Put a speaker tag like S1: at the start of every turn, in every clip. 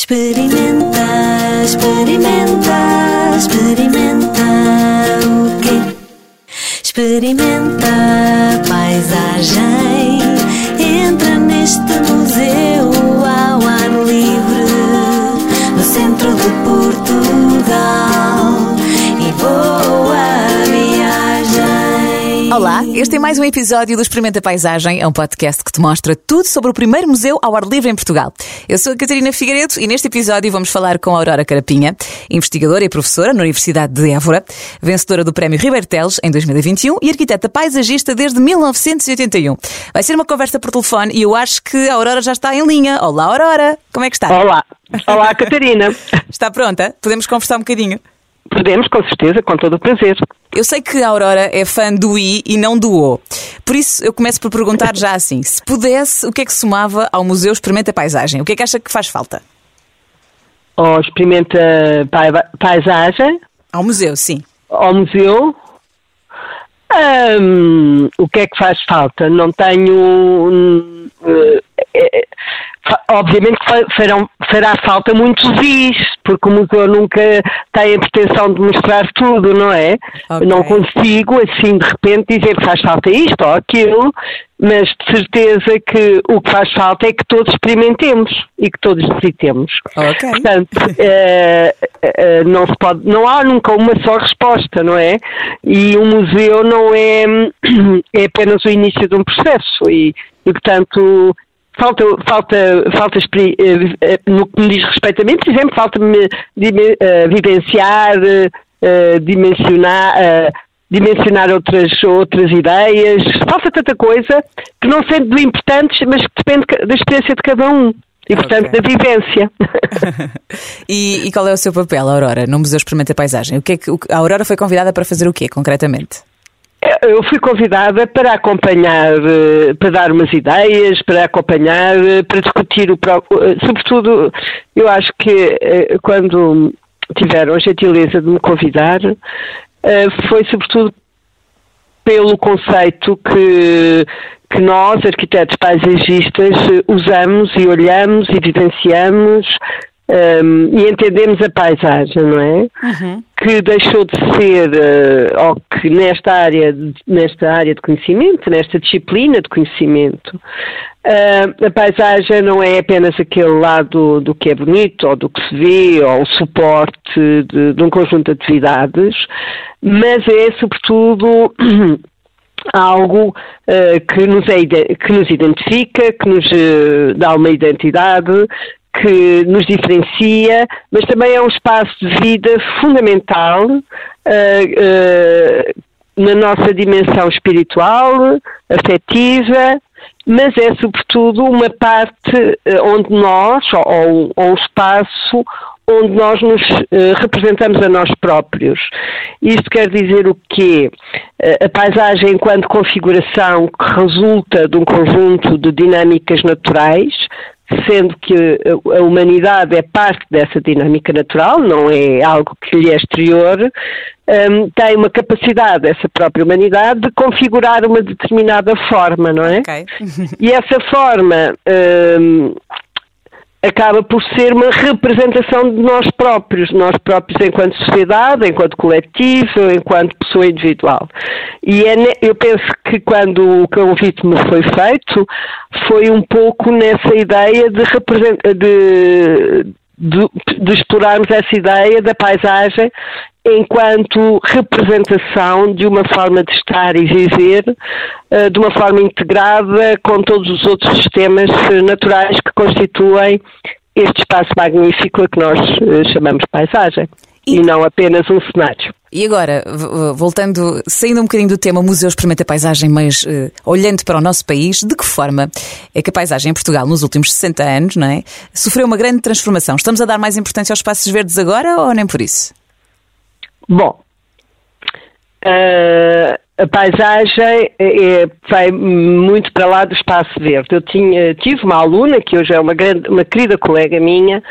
S1: Experimenta, experimenta, experimenta o quê? Experimenta a paisagem. Entra neste museu ao ar livre, no centro de Portugal.
S2: Olá, este é mais um episódio do Experimenta Paisagem, é um podcast que te mostra tudo sobre o primeiro museu ao ar livre em Portugal. Eu sou a Catarina Figueiredo e neste episódio vamos falar com a Aurora Carapinha, investigadora e professora na Universidade de Évora, vencedora do Prémio Ribeiro Teles em 2021 e arquiteta paisagista desde 1981. Vai ser uma conversa por telefone e eu acho que a Aurora já está em linha. Olá, Aurora, como é que está?
S3: Olá, olá Catarina.
S2: Está pronta? Podemos conversar um bocadinho?
S3: Podemos, com certeza, com todo o prazer.
S2: Eu sei que a Aurora é fã do I e não do O. Por isso, eu começo por perguntar já assim: se pudesse, o que é que somava ao Museu Experimenta Paisagem? O que é que acha que faz falta?
S3: Ou experimenta pai- paisagem
S2: Ao museu, sim.
S3: ao museu. Hum, o que é que faz falta? Não tenho. Eh, eh, fa- obviamente farão- fará falta muitos vis, porque o museu nunca tem a pretensão de mostrar tudo, não é?
S2: Ok.
S3: Não consigo, assim, de repente, dizer que faz falta isto ou aquilo, mas de certeza que o que faz falta é que todos experimentemos e que todos visitemos.
S2: Ok.
S3: Portanto, eh, eh, não se pode, não há nunca uma só resposta, não é? E o museu não é, é apenas o início de um processo e, e portanto, falta, falta, falta eh, eh, no que me diz respeito a mim, por exemplo, falta-me eh, vivenciar, dimensionar, dimensionar outras, outras ideias, falta tanta coisa que não sendo importantes, mas que depende da experiência de cada um. E, portanto,
S2: Ok.
S3: da vivência.
S2: E, e qual é o seu papel, Aurora, no Museu Experimenta Paisagem? O que é que, o que- a Aurora foi convidada para fazer o quê, concretamente?
S3: Eu fui convidada para acompanhar, eh, para dar umas ideias, para acompanhar, eh, para discutir o próprio. eh, Sobretudo, eu acho que quando tiveram a gentileza de me convidar, foi sobretudo pelo conceito que, que nós, arquitetos paisagistas, usamos e olhamos e vivenciamos ehm, e entendemos a paisagem, não é? Que deixou de ser, eh, ou que nesta área, de- nesta área de conhecimento, nesta disciplina de conhecimento, eh, a paisagem não é apenas aquele lado do que é bonito, ou do que se vê, ou o suporte de, de um conjunto de atividades, mas é sobretudo algo eh, que, nos é que nos identifica, que nos eh, dá uma identidade, que nos diferencia, mas também é um espaço de vida fundamental eh, eh, na nossa dimensão espiritual, afetiva, mas é sobretudo uma parte eh, onde nós, ou, ou- um espaço onde nós nos eh, representamos a nós próprios. Isto quer dizer o quê? A paisagem enquanto configuração que resulta de um conjunto de dinâmicas naturais, sendo que a a humanidade é parte dessa dinâmica natural, não é algo que lhe é exterior, hum, tem uma capacidade, essa própria humanidade, de configurar uma determinada forma, não é?
S2: Ok.
S3: E essa forma hum, acaba por ser uma representação de nós próprios, nós próprios enquanto sociedade, enquanto coletivo, enquanto pessoa individual. E é eu penso que quando o convite me foi feito, foi um pouco nessa ideia de, represen- de, de, de explorarmos essa ideia da paisagem enquanto representação de uma forma de estar e viver eh, de uma forma integrada com todos os outros sistemas eh, naturais que constituem este espaço magnífico a que nós eh, chamamos paisagem
S2: E-
S3: e não apenas um cenário.
S2: E agora, voltando, saindo um bocadinho do tema Museu Experimenta Paisagem, mas eh, olhando para o nosso país, de que forma é que a paisagem em Portugal, nos últimos 60 anos, não é, sofreu uma grande transformação? Estamos a dar mais importância aos espaços verdes agora ou nem por isso?
S3: Bom, eh, a paisagem é, vai muito para lá do espaço verde. Eu tinha, tive uma aluna, que hoje é uma, grande, uma querida colega minha,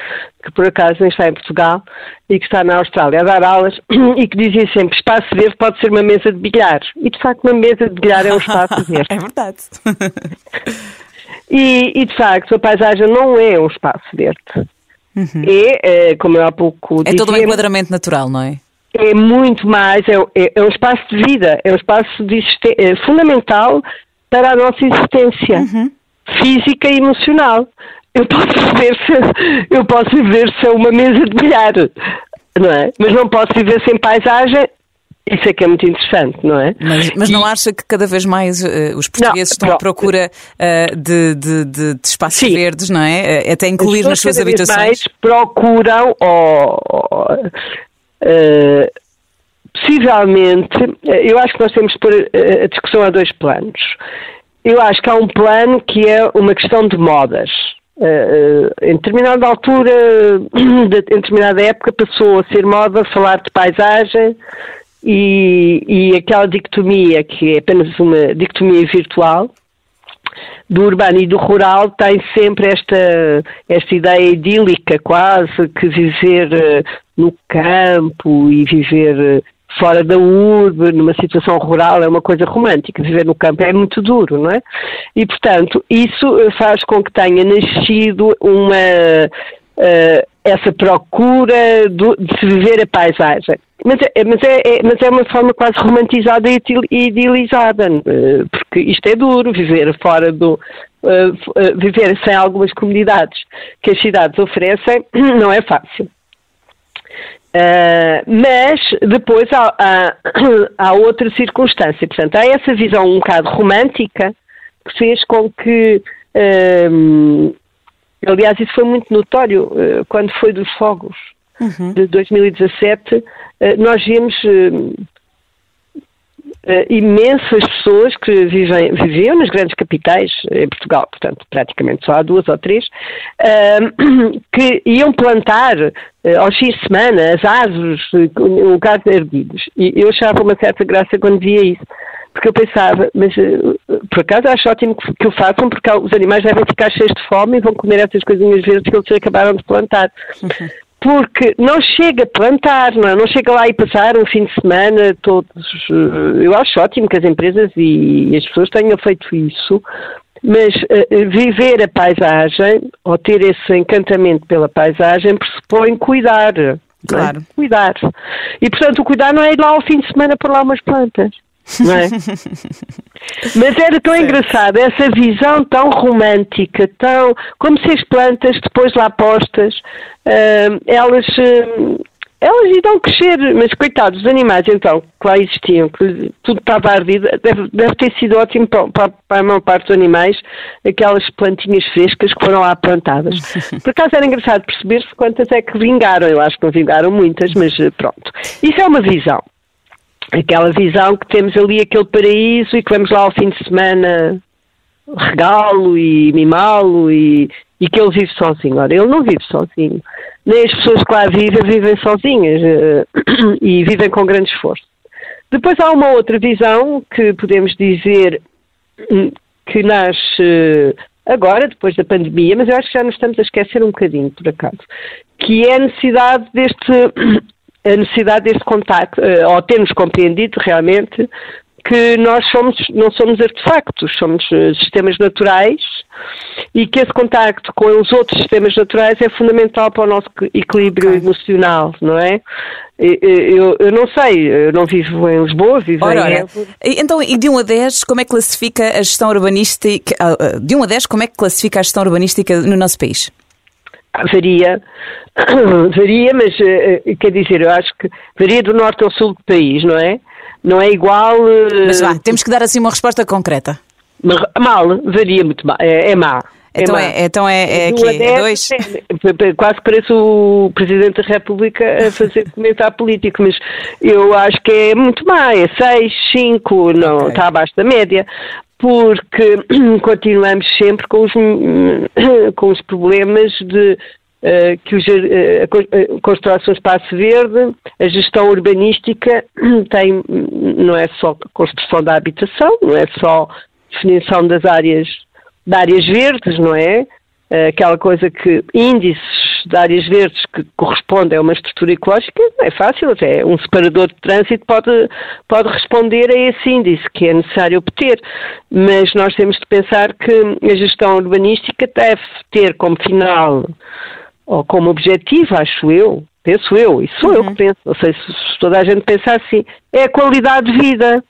S3: que por acaso nem está em Portugal e que está na Austrália a dar aulas, e que dizia sempre: espaço verde pode ser uma mesa de bilhar. E de facto, uma mesa de bilhar é um espaço verde.
S2: é verdade.
S3: E, e, de facto, a paisagem não é um espaço verde. uhum. é, como eu há pouco
S2: É todo um enquadramento natural, não é?
S3: É muito mais, é, é, é um espaço de vida, é um espaço é fundamental para a nossa existência uhum. física e emocional. Eu posso viver se eu posso viver sem uma mesa de bilhar, não é? Mas não posso viver sem paisagem isso é que é muito interessante, não é?
S2: Mas, mas não acha que cada vez mais uh, os portugueses não, estão à procura uh, de, de, de, de, espaços sim. verdes, não é? Uh, até incluir nas suas
S3: cada
S2: habitações?
S3: Vez mais procuram ou, ou possivelmente, eu acho que nós temos de pôr a discussão a dois planos. Eu acho que há um plano que é uma questão de modas. Em determinada altura, em determinada época, passou a ser moda falar de paisagem e, e aquela dicotomia, que é apenas uma dicotomia virtual, do urbano e do rural tem sempre esta, esta ideia idílica quase que viver eh, no campo e viver fora da urbe, numa situação rural, é uma coisa romântica. Viver no campo é muito duro, não é? E, portanto, isso faz com que tenha nascido uma. Uh, essa procura do, de se viver a paisagem. Mas é, mas, é, é, mas é uma forma quase romantizada e idealizada, eh, porque isto é duro, viver fora do. Uh, viver sem algumas comunidades que as cidades oferecem não é fácil. Mas depois há, há, há, outra circunstância. Portanto, há essa visão um bocado romântica que fez com que. Aliás, isso foi muito notório uh, quando foi dos fogos uhum. de 2017. nós vimos uh, imensas pessoas que vivem, viviam nas grandes capitais em Portugal, portanto, praticamente só há duas ou três, que iam plantar aos fins de semana as árvores um lugar erguidos. E eu achava uma certa graça quando via isso. Porque eu pensava, mas por acaso acho ótimo que, o façam, porque os animais devem ficar cheios de fome e vão comer essas coisinhas verdes que eles acabaram de plantar. Uhum porque não chega a plantar, não, é? não chega lá e passar um fim de semana todos. Eh, eu acho ótimo que as empresas e as pessoas tenham feito isso, mas uh, viver a paisagem ou ter esse encantamento pela paisagem pressupõe cuidar. É?
S2: Claro.
S3: É? Cuidar. E portanto o cuidar não é ir lá ao fim de semana por lá umas plantas. Não é? Mas era tão engraçado, essa visão tão romântica, tão como se as plantas depois lá postas, uh, elas, uh, elas irão crescer, mas coitados, os animais então, que lá existiam, que tudo estava ardido, deve, deve ter sido ótimo para, para, para, a maior parte dos animais, aquelas plantinhas frescas que foram lá plantadas. Por acaso era engraçado perceber-se quantas é que vingaram, eu acho que não vingaram muitas, mas eh, pronto. Isso é uma visão aquela visão que temos ali aquele paraíso e que vamos lá ao fim de semana regá-lo e mimá-lo e, e que ele vive sozinho. Ora, ele não vive sozinho. Nem as pessoas que lá vivem, vivem sozinhas uh, e vivem com grande esforço. Depois há uma outra visão que podemos dizer hum, que nasce agora, depois da pandemia, mas eu acho que já nos estamos a esquecer um bocadinho, por acaso, que é a necessidade deste a necessidade desse contacto, eh, ou termos compreendido realmente que nós somos, não somos artefactos, somos eh, sistemas naturais e que esse contacto com os outros sistemas naturais é fundamental para o nosso equilíbrio okay. emocional, não é? Eu, eu, não sei, eu não vivo em Lisboa, vivo ora, em ora.
S2: Então, e de 1 a 10, como é que classifica a gestão urbanística, ah, de 1 a 10, como é que classifica a gestão urbanística no nosso país?
S3: Varia, varia, mas uh, quer dizer, eu acho que varia do norte ao sul do país, não é? Não é igual. Uh,
S2: mas vá, temos que dar assim uma resposta concreta.
S3: Mal, varia muito mal, é, é má.
S2: Então é, é, então é, é, aqui, é dois?
S3: É, quase parece o Presidente da República a fazer comentário político, mas eu acho que é muito má, é 6, 5, não, okay. está abaixo da média porque continuamos sempre com os, com os problemas de uh, que os, uh, a construção espaço verde, a gestão urbanística tem, não é só construção da habitação, não é só definição das áreas, de áreas verdes, não é? Aquela coisa que índices de áreas verdes que correspondem a uma estrutura ecológica é fácil, até um separador de trânsito pode, pode responder a esse índice que é necessário obter, mas nós temos de pensar que a gestão urbanística deve ter como final ou como objetivo, acho eu, penso eu, e sou uhum. eu que penso, não sei se, toda a gente pensa assim, é a qualidade de vida.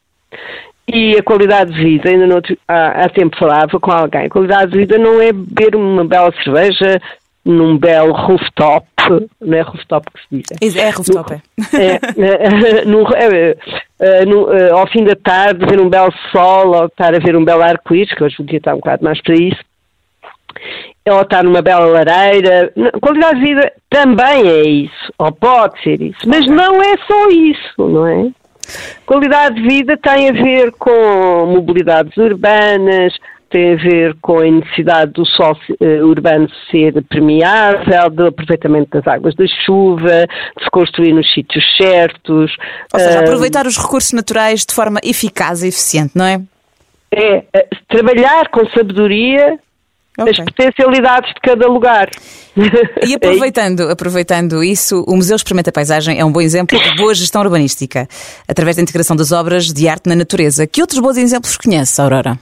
S3: E a qualidade de vida, ainda no há, há tempo falava com alguém, a qualidade de vida não é beber uma bela cerveja num belo rooftop, não é rooftop que se
S2: diz. É, é rooftop,
S3: no, é. é, no, é, é no, é, ao fim da tarde, ver um belo sol, ou estar a ver um belo arco-íris, que hoje o dia está um bocado mais para isso, ou estar numa bela lareira. Qualidade de vida também é isso, ou pode ser isso, mas não é só isso, não é? Qualidade de vida tem a ver com mobilidades urbanas, tem a ver com a necessidade do solo uh, urbano ser permeável, do aproveitamento das águas da chuva, de se construir nos sítios certos.
S2: Ou seja, uh, aproveitar os recursos naturais de forma eficaz e eficiente, não é?
S3: É, uh, trabalhar com sabedoria okay. as potencialidades de cada lugar.
S2: E aproveitando, aproveitando isso, o Museu Experimenta Paisagem é um bom exemplo de boa gestão urbanística, através da integração das obras de arte na natureza. Que outros bons exemplos conhece, Aurora?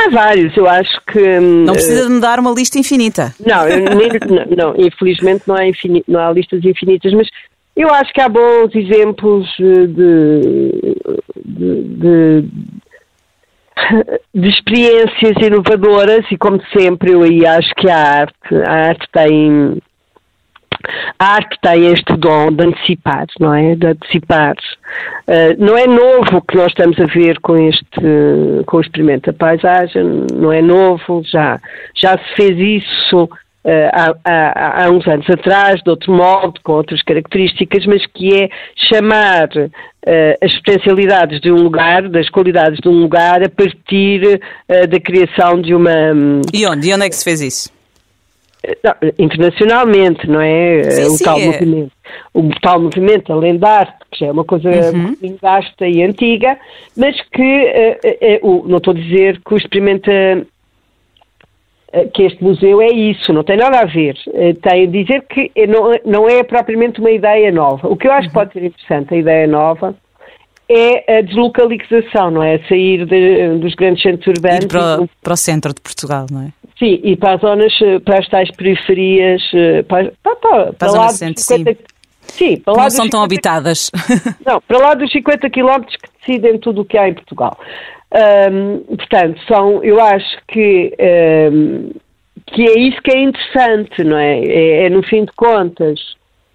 S3: Há vários, eu acho que.
S2: Hum, não precisa de me dar uma lista infinita.
S3: Não, não, não, infelizmente não há, infin, não há listas infinitas, mas eu acho que há bons exemplos de, de, de, de experiências inovadoras e, como sempre, eu aí acho que a arte, a arte tem a arte tem este dom de antecipar, não é? De antecipar. Uh, não é novo o que nós estamos a ver com este, com o experimento da paisagem, não é novo, já, já se fez isso uh, há, há, há, uns anos atrás, de outro modo, com outras características, mas que é chamar uh, as potencialidades de um lugar, das qualidades de um lugar, a partir da criação de uma...
S2: E onde? E onde é que se fez isso?
S3: Internacionalmente, não é? Sim, o sim, tal é. movimento. O tal movimento, além da arte, que já é uma coisa uhum. vasta e antiga, mas que uh, uh, uh, não estou a dizer que o experimenta que este museu é isso, não tem nada a ver. Tem a dizer que não, não é propriamente uma ideia nova. O que eu acho que uhum. pode ser interessante, a ideia nova, é a deslocalização, não é? Sair de, dos grandes centros urbanos.
S2: Ir para, para o centro de Portugal, não é?
S3: Sim, e para as zonas, eh, para as tais periferias, eh, para, para, para,
S2: para lá centro, 50, sim. para lá não são 50, tão habitadas.
S3: Não, para lá dos 50 quilómetros que decidem tudo o que há em Portugal. Um, portanto, são, eu acho que, um, que é isso que é interessante, não é? é? É, no fim de contas,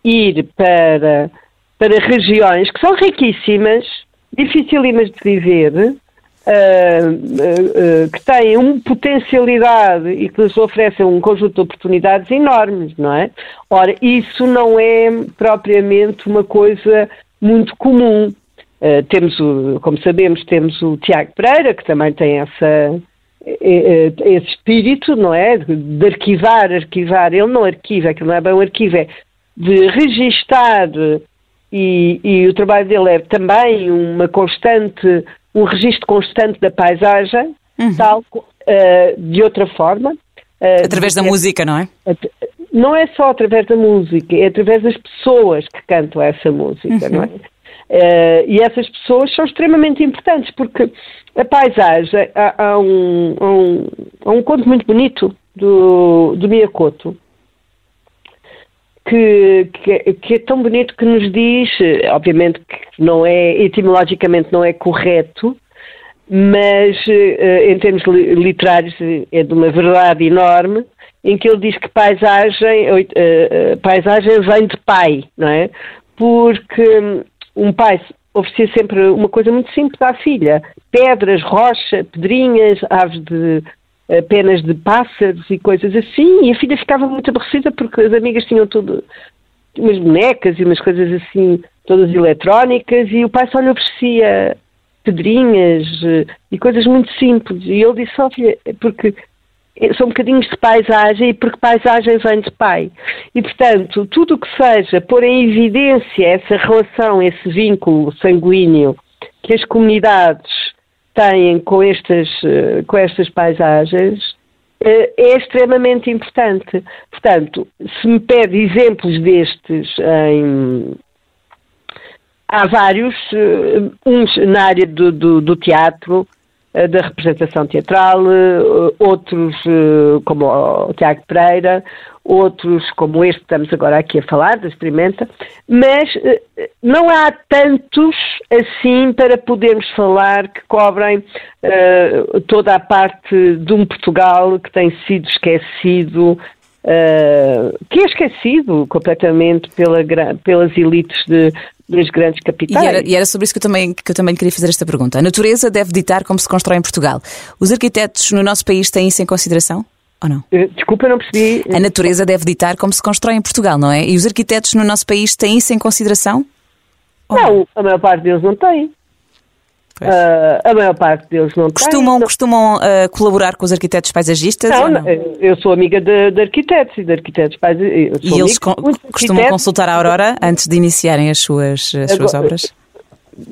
S3: ir para, para regiões que são riquíssimas, dificílimas de viver, Uh, uh, uh, que têm uma potencialidade e que lhes oferecem um conjunto de oportunidades enormes, não é? Ora, isso não é propriamente uma coisa muito comum. temos, o, como sabemos, temos o Tiago Pereira, que também tem essa, esse espírito, não é? De arquivar, arquivar. Ele não arquiva, aquilo não é bem um arquivo, é de registar e, e o trabalho dele é também uma constante um registro constante da paisagem, uhum. tal, uh, de outra forma.
S2: Uh, através da é, música, não é?
S3: Não é só através da música, é através das pessoas que cantam essa música, uhum. não é? Uh, e essas pessoas são extremamente importantes porque a paisagem há, há, um, há, um, há um conto muito bonito do, do Miyakoto que, que, que, é tão bonito que nos diz, obviamente que não é, etimologicamente não é correto, mas eh, em termos literários é de uma verdade enorme, em que ele diz que paisagem, eh, eh, paisagem vem de pai, não é? Porque hum, um pai oferecia sempre uma coisa muito simples à filha: pedras, rocha, pedrinhas, aves de penas de pássaros e coisas assim, e a filha ficava muito aborrecida porque as amigas tinham tudo, umas bonecas e umas coisas assim, todas eletrónicas, e o pai só lhe oferecia pedrinhas eh, e coisas muito simples. E ele disse, ó oh, filha, porque são bocadinhos de paisagem e porque paisagem vem de pai. E, portanto, tudo o que seja pôr em evidência essa relação, esse vínculo sanguíneo que as comunidades têm com estas, eh, com estas paisagens eh, é extremamente importante. Portanto, se me pede exemplos destes em, há vários, eh, uns na área do, do, do teatro, da representação teatral, outros como o Tiago Pereira, outros como este que estamos agora aqui a falar, da Experimenta, mas eh, não há tantos assim para podermos falar que cobrem uh, toda a parte de um Portugal que tem sido esquecido, uh, que é esquecido completamente pela, pelas elites de, das grandes capitais.
S2: E era, e era, sobre isso que eu, também, que eu também queria fazer esta pergunta. A natureza deve ditar como se constrói em Portugal. Os arquitetos no nosso país têm isso em consideração? Ou não?
S3: Eh, desculpa, não percebi.
S2: A natureza deve ditar como se constrói em Portugal, não é? E os arquitetos no nosso país têm isso em consideração?
S3: Não, a maior parte deles não tem. Uh, a maior parte deles não
S2: costumam,
S3: tem.
S2: Costumam uh, colaborar com os arquitetos paisagistas?
S3: Não, não? eu sou amiga de, de, arquitetos e de arquitetos paisagistas.
S2: E eles co costumam consultar a Aurora antes de iniciarem as suas, as suas obras?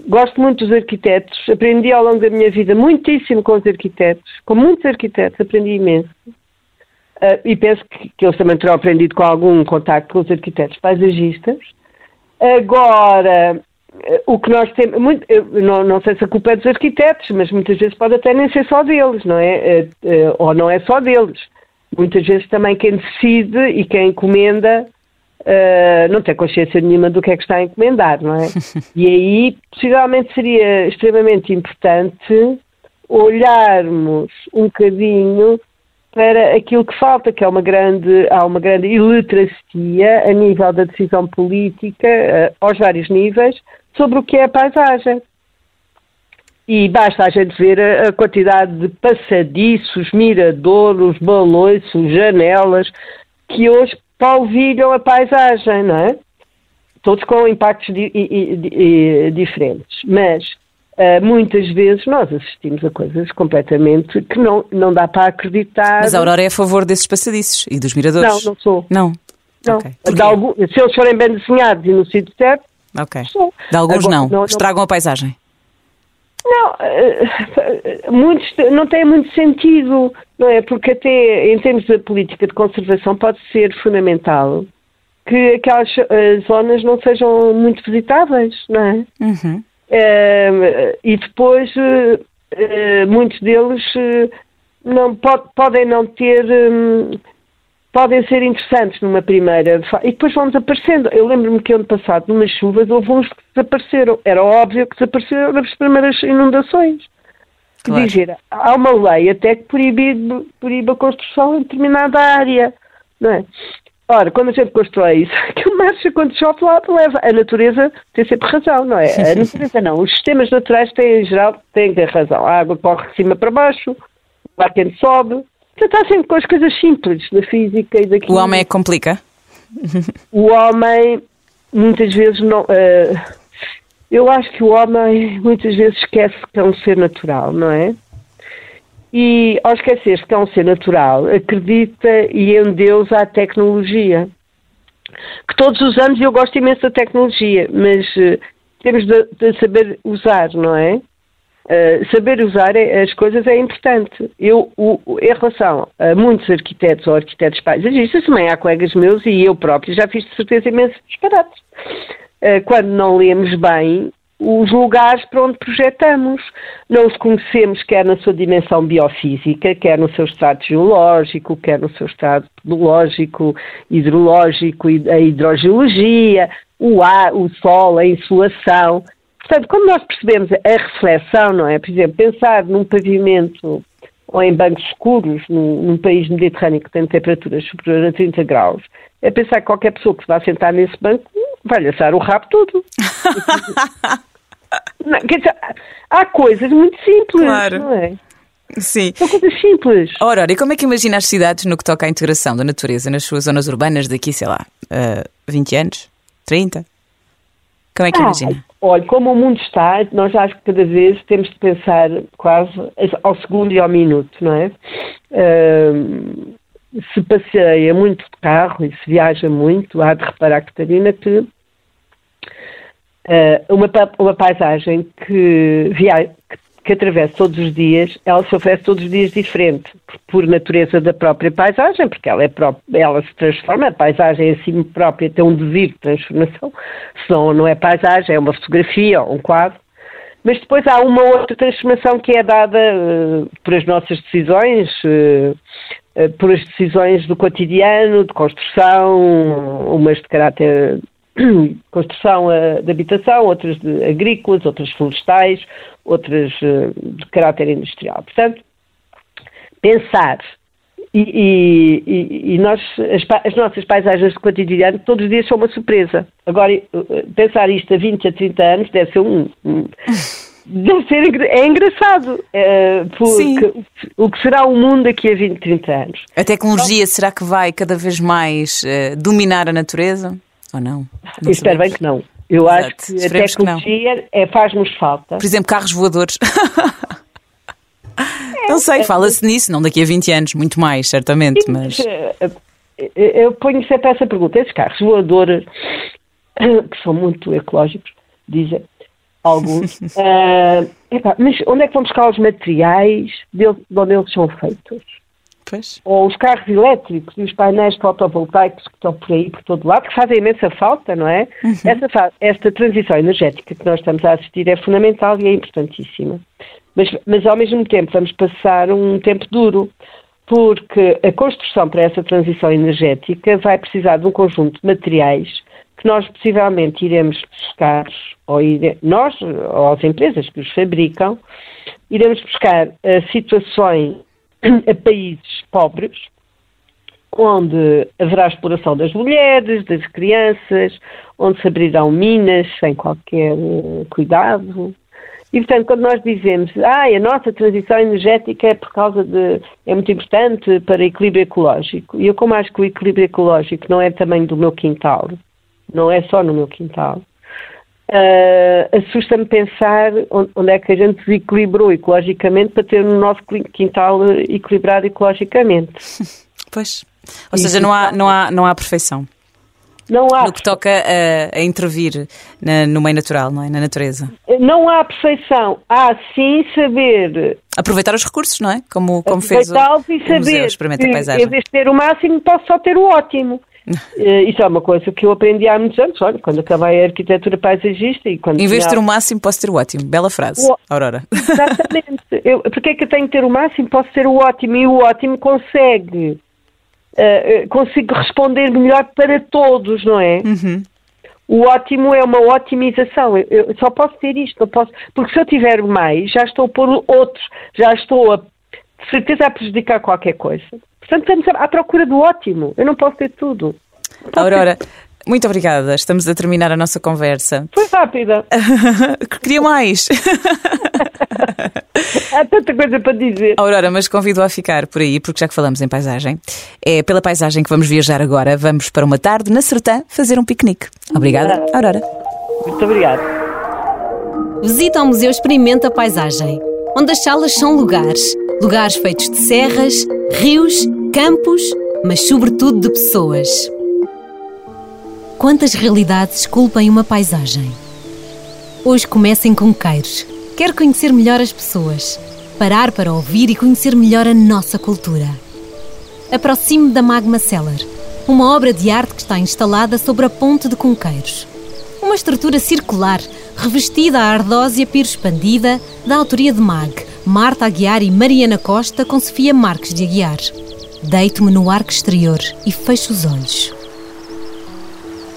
S3: Gosto muito dos arquitetos, aprendi ao longo da minha vida muitíssimo com os arquitetos, com muitos arquitetos, aprendi imenso. Uh, e penso que, que, eles também terão aprendido com algum contacto com os arquitetos paisagistas. Agora, uh, o que nós temos, muito, não, não, sei se a culpa é dos arquitetos, mas muitas vezes pode até nem ser só deles, não é? Uh, ou não é só deles. Muitas vezes também quem decide e quem encomenda não tem consciência nenhuma do que é que está a encomendar, não é? e aí, possivelmente, seria extremamente importante olharmos um bocadinho para aquilo que falta, que é uma grande, há uma grande iliteracia a nível da decisão política, uh, aos vários níveis, sobre o que é a paisagem. E basta a gente ver a, quantidade de passadiços, miradouros, baloiços, janelas, que hoje polvilham a paisagem, não é? Todos com impactos di, di, di, diferentes. Mas Uh, muitas vezes nós assistimos a coisas completamente que não, não dá para acreditar.
S2: Mas a Aurora é a favor desses passadiços e dos miradores?
S3: Não, não sou.
S2: Não?
S3: Não. Okay. Algum, se eles forem bem desenhados e no sítio certo,
S2: Ok. Sou. De alguns Agora, não. não. Estragam não... a paisagem?
S3: Não, uh, muitos não tem muito sentido, não é? Porque até em termos de política de conservação pode ser fundamental que aquelas zonas não sejam muito visitáveis, não é?
S2: Uhum
S3: e depois uh, muitos deles uh, não, pode, podem não ter. Um, podem ser interessantes numa primeira e depois vão desaparecendo. Eu lembro-me que ano passado, numas chuvas, houve uns que desapareceram. Era óbvio que desapareceram nas primeiras inundações. Claro. Dizer, há uma lei até que proíbe, proíbe a construção em determinada área. Não é? Ora, quando a gente constrói isso, que o marcha quando chove lá leva. A natureza tem sempre razão, não é? A natureza não. Os sistemas naturais têm, em geral, têm ter razão. A água corre de cima para baixo, o ar quente sobe. Você está sempre com as coisas simples da física e daqui.
S2: O homem é que complica?
S3: O homem, muitas vezes, não. Uh, eu acho que o homem, muitas vezes, esquece que é um ser natural, não é? E, ao esquecer-se que é um ser natural, acredita e em Deus à tecnologia. Que todos usamos e eu gosto imenso da tecnologia, mas uh, temos de, de, saber usar, não é? Uh, saber usar é, as coisas é importante. Eu, o, em relação a muitos arquitetos ou arquitetos paisagistas, também há colegas meus e eu próprio já fiz de certeza imensos disparates. Uh, quando não lemos bem, os lugares para onde projetamos. Não os conhecemos quer na sua dimensão biofísica, quer no seu estado geológico, quer no seu estado pedológico, hidrológico, a hidrogeologia, o ar, o sol, a insolação. Portanto, quando nós percebemos a reflexão, não é? Por exemplo, pensar num pavimento ou em bancos escuros, num, num país mediterrâneo que tem temperaturas superiores a 30 graus, é pensar que qualquer pessoa que se vá sentar nesse banco vai-lhe assar o rabo todo. Não, quer dizer, há coisas muito simples, claro. não é?
S2: Sim.
S3: São coisas simples.
S2: Ora, e como é que imagina as cidades no que toca à integração da natureza nas suas zonas urbanas daqui, sei lá, uh, 20 anos? 30? Como é que ah, imagina?
S3: Olha, como o mundo está, nós acho que cada vez temos de pensar quase ao segundo e ao minuto, não é? Uh, se passeia muito de carro e se viaja muito, há de reparar, Catarina, que uh, uma, uma paisagem que, via, que atravessa todos os dias, ela se oferece todos os dias diferente, por natureza da própria paisagem, porque ela, é própria, ela se transforma, a paisagem em si própria tem um devido de transformação, senão não é paisagem, é uma fotografia ou um quadro. Mas depois há uma outra transformação que é dada uh, por as nossas decisões, uh, por as decisões do cotidiano, de construção, umas de caráter construção uh, de habitação, outras de agrícolas, outras florestais, outras uh, de caráter industrial. Portanto, pensar e, e, e nós, as, as, nossas paisagens de cotidiano todos os dias são uma surpresa. Agora, pensar isto a 20 a 30 anos deve ser um, um deve ser é engraçado. É, porque o que será o mundo daqui a 20, 30 anos?
S2: A tecnologia será que vai cada vez mais uh, dominar a natureza? Ou não?
S3: não espero bem que não. Eu Exato. acho que Esperemos a tecnologia é, faz-nos falta.
S2: Por exemplo, carros voadores. Não sei, é. fala-se nisso, não daqui a 20 anos, muito mais, certamente, mas... Eh,
S3: eh, eu ponho sempre essa pergunta. Esses carros voadores, que são muito ecológicos, dizem alguns, uh, epá, mas onde é que vão buscar os materiais de onde eles são feitos?
S2: Pois.
S3: Ou os carros elétricos e os painéis fotovoltaicos que estão por aí, por todo lado, que fazem imensa falta, não é? Uhum. Essa, esta transição energética que nós estamos a assistir é fundamental e é importantíssima. Mas, mas ao mesmo tempo vamos passar um tempo duro, porque a construção para essa transição energética vai precisar de um conjunto de materiais nós possivelmente iremos buscar, ou ire, nós, ou as empresas que os fabricam, iremos buscar uh, situações a países pobres, onde haverá exploração das mulheres, das crianças, onde se abrirão minas sem qualquer uh, cuidado, e, portanto, quando nós dizemos, ah, a nossa transição energética é por causa de, é muito importante para equilíbrio ecológico, e eu como acho que o equilíbrio ecológico não é também do meu quintal, não é só no meu quintal, uh, assusta-me pensar onde é que a gente desequilibrou ecologicamente para ter no nosso quintal equilibrado ecologicamente.
S2: Pois. Ou seja, não há, não há, não há perfeição. Não há. No que toca a, a intervir na, no meio natural, não é? Na natureza.
S3: Não há perfeição. Há sim saber.
S2: Aproveitar os recursos, não é? Como, como fez o,
S3: e saber o museu, experimenta paisagem. Em vez de ter o máximo, posso só ter o ótimo. Uh, isso é uma coisa que eu aprendi há muitos anos, olha, quando acabei a arquitetura paisagista e quando.
S2: Em vez de ter o máximo, posso ter o ótimo. Bela frase, o... Aurora.
S3: Exatamente. eu, porque é que eu tenho que ter o máximo? Posso ter o ótimo e o ótimo consegue uh, consigo responder melhor para todos, não é? Uhum. O ótimo é uma otimização. Eu, eu, só posso ter isto, não posso, porque se eu tiver mais, já estou a pôr outros, já estou a, de certeza a prejudicar qualquer coisa. Portanto, estamos à procura do ótimo. Eu não posso ter tudo.
S2: Aurora, ter... muito obrigada. Estamos a terminar a nossa conversa.
S3: Foi rápida.
S2: Queria mais.
S3: Há tanta coisa para dizer.
S2: Aurora, mas convido-a a ficar por aí, porque já que falamos em paisagem, é pela paisagem que vamos viajar agora. Vamos para uma tarde na Sertã fazer um piquenique. Obrigada, Aurora.
S3: Muito obrigada.
S1: Visita ao Museu Experimenta Paisagem, onde as salas são lugares. Lugares feitos de serras, rios, campos, mas sobretudo de pessoas. Quantas realidades esculpem uma paisagem? Hoje comecem com Queiros Quer conhecer melhor as pessoas, parar para ouvir e conhecer melhor a nossa cultura. Aproxime da Magma Cellar, uma obra de arte que está instalada sobre a Ponte de Conqueiros. Uma estrutura circular, revestida a ardósia piro expandida, da autoria de Mag, Marta Aguiar e Mariana Costa com Sofia Marques de Aguiar. Deito-me no arco exterior e fecho os olhos.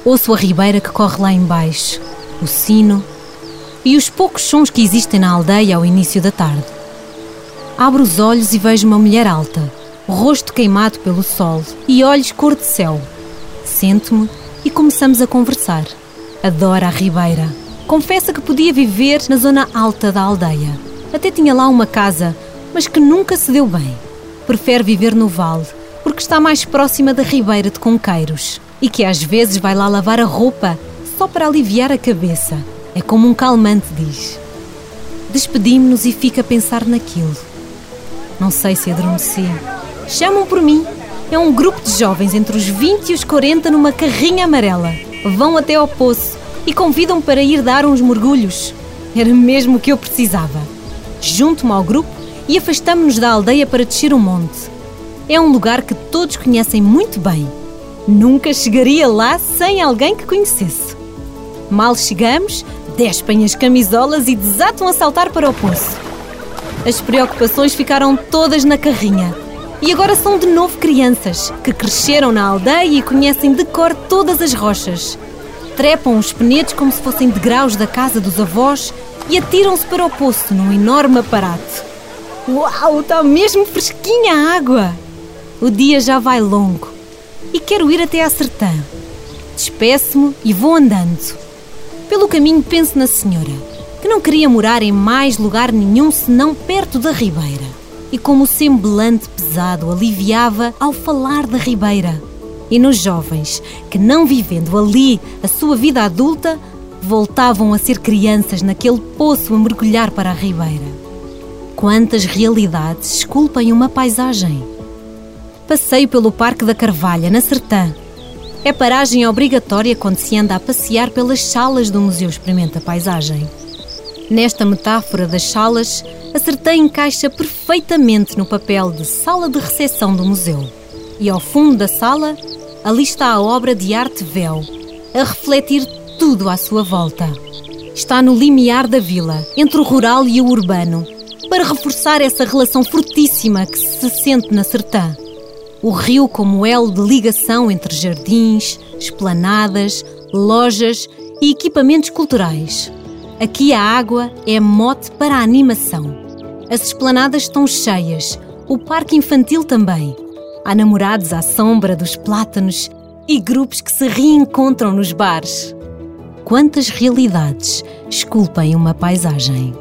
S1: Ouço a ribeira que corre lá embaixo, o sino, e os poucos sons que existem na aldeia ao início da tarde. Abro os olhos e vejo uma mulher alta, rosto queimado pelo sol e olhos cor de céu. Sento-me e começamos a conversar. Adora a Ribeira. Confessa que podia viver na zona alta da aldeia. Até tinha lá uma casa, mas que nunca se deu bem. Prefere viver no vale, porque está mais próxima da Ribeira de Conqueiros e que às vezes vai lá lavar a roupa só para aliviar a cabeça. É como um calmante, diz. Despedimos-nos e fica a pensar naquilo. Não sei se adormeci. Chamam por mim. É um grupo de jovens entre os 20 e os 40 numa carrinha amarela. Vão até ao poço e convidam para ir dar uns mergulhos. Era mesmo o que eu precisava. Junto-me ao grupo e afastamos-nos da aldeia para descer o monte. É um lugar que todos conhecem muito bem. Nunca chegaria lá sem alguém que conhecesse. Mal chegamos, despem as camisolas e desatam a saltar para o poço. As preocupações ficaram todas na carrinha. E agora são de novo crianças que cresceram na aldeia e conhecem de cor todas as rochas. Trepam os penedos como se fossem degraus da casa dos avós e atiram-se para o poço num enorme aparato. Uau, está mesmo fresquinha a água! O dia já vai longo e quero ir até à sertã. Despeço-me e vou andando. Pelo caminho penso na senhora, que não queria morar em mais lugar nenhum senão perto da ribeira. E como o semblante pesado aliviava ao falar da ribeira. E nos jovens, que não vivendo ali a sua vida adulta, voltavam a ser crianças naquele poço a mergulhar para a ribeira. Quantas realidades esculpem uma paisagem! Passeio pelo Parque da Carvalha, na Sertã. É paragem obrigatória quando se anda a passear pelas salas do Museu Experimenta Paisagem. Nesta metáfora das salas, a Sertã encaixa perfeitamente no papel de sala de recepção do museu. E ao fundo da sala, ali está a obra de arte véu, a refletir tudo à sua volta. Está no limiar da vila, entre o rural e o urbano, para reforçar essa relação fortíssima que se sente na Sertã o rio como elo de ligação entre jardins, esplanadas, lojas e equipamentos culturais. Aqui a água é mote para a animação. As esplanadas estão cheias, o parque infantil também. Há namorados à sombra dos plátanos e grupos que se reencontram nos bares. Quantas realidades esculpem uma paisagem.